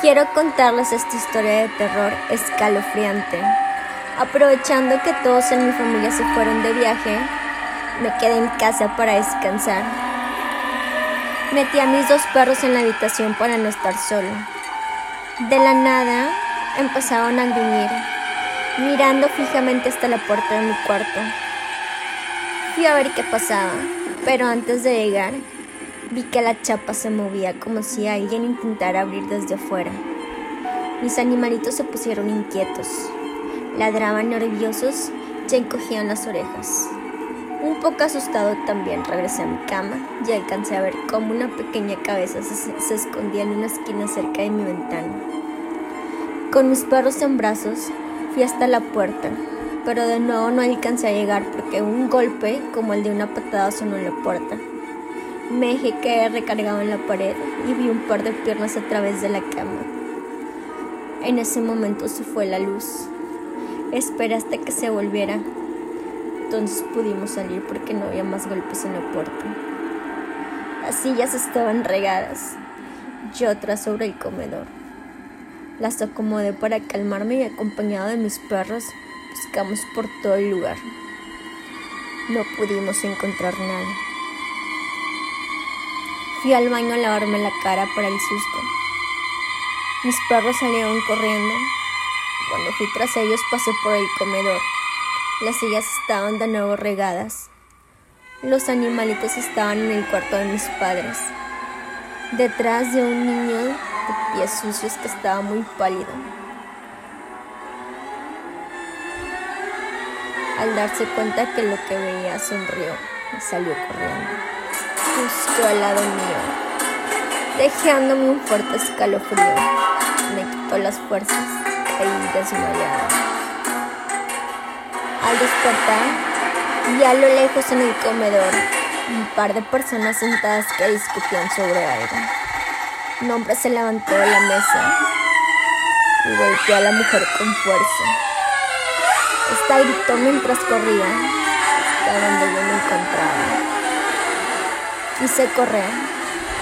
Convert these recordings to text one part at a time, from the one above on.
Quiero contarles esta historia de terror escalofriante. Aprovechando que todos en mi familia se fueron de viaje, me quedé en casa para descansar. Metí a mis dos perros en la habitación para no estar solo. De la nada empezaron a gruñir, mirando fijamente hasta la puerta de mi cuarto. Fui a ver qué pasaba, pero antes de llegar, vi que la chapa se movía como si alguien intentara abrir desde afuera. Mis animalitos se pusieron inquietos, ladraban nerviosos y encogían las orejas. Un poco asustado también regresé a mi cama y alcancé a ver cómo una pequeña cabeza se, se, escondía en una esquina cerca de mi ventana. Con mis perros en brazos fui hasta la puerta, pero de nuevo no alcancé a llegar porque un golpe como el de una patada sonó en la puerta. Me dejé caer recargado en la pared y vi un par de piernas a través de la cama. En ese momento se fue la luz. Esperé hasta que se volviera. Entonces pudimos salir porque no había más golpes en la puerta. Las sillas estaban regadas y otras sobre el comedor. Las acomodé para calmarme y acompañado de mis perros buscamos por todo el lugar. No pudimos encontrar nada. Fui al baño a lavarme la cara para el susto. Mis perros salieron corriendo. Cuando fui tras ellos pasé por el comedor. Las sillas estaban de nuevo regadas. Los animalitos estaban en el cuarto de mis padres. Detrás de un niño de pies sucios que estaba muy pálido. Al darse cuenta que lo que veía sonrió y salió corriendo, justo al lado mío, dejándome un fuerte escalofrío. Me quitó las fuerzas, caí desmayada. Al despertar, vi a lo lejos en el comedor un par de personas sentadas que discutían sobre algo. Un hombre se levantó de la mesa y golpeó a la mujer con fuerza. Esta gritó mientras corría hasta donde yo me encontraba. Quise correr,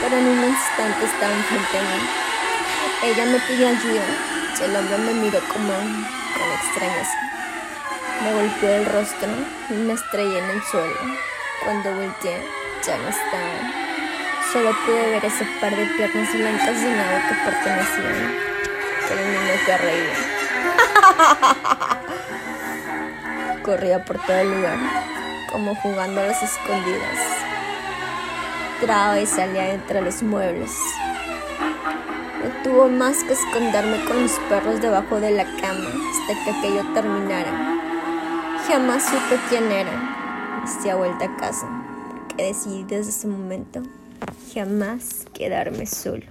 pero en un instante estaba enfrente de mí. Ella me pidió ayuda y el hombre me miró como con extrañeza. Me golpeó el rostro y me estrellé en el suelo. Cuando volteé, ya no estaba. Solo pude ver ese par de piernas blancas de nada que pertenecían. Que el niño que reía. Corría por todo el lugar, como jugando a las escondidas. Y salía entre los muebles. No tuvo más que esconderme con los perros debajo de la cama hasta que aquello terminara. Jamás supe quién era. Estoy a vuelta a casa, porque decidí desde ese momento jamás quedarme solo.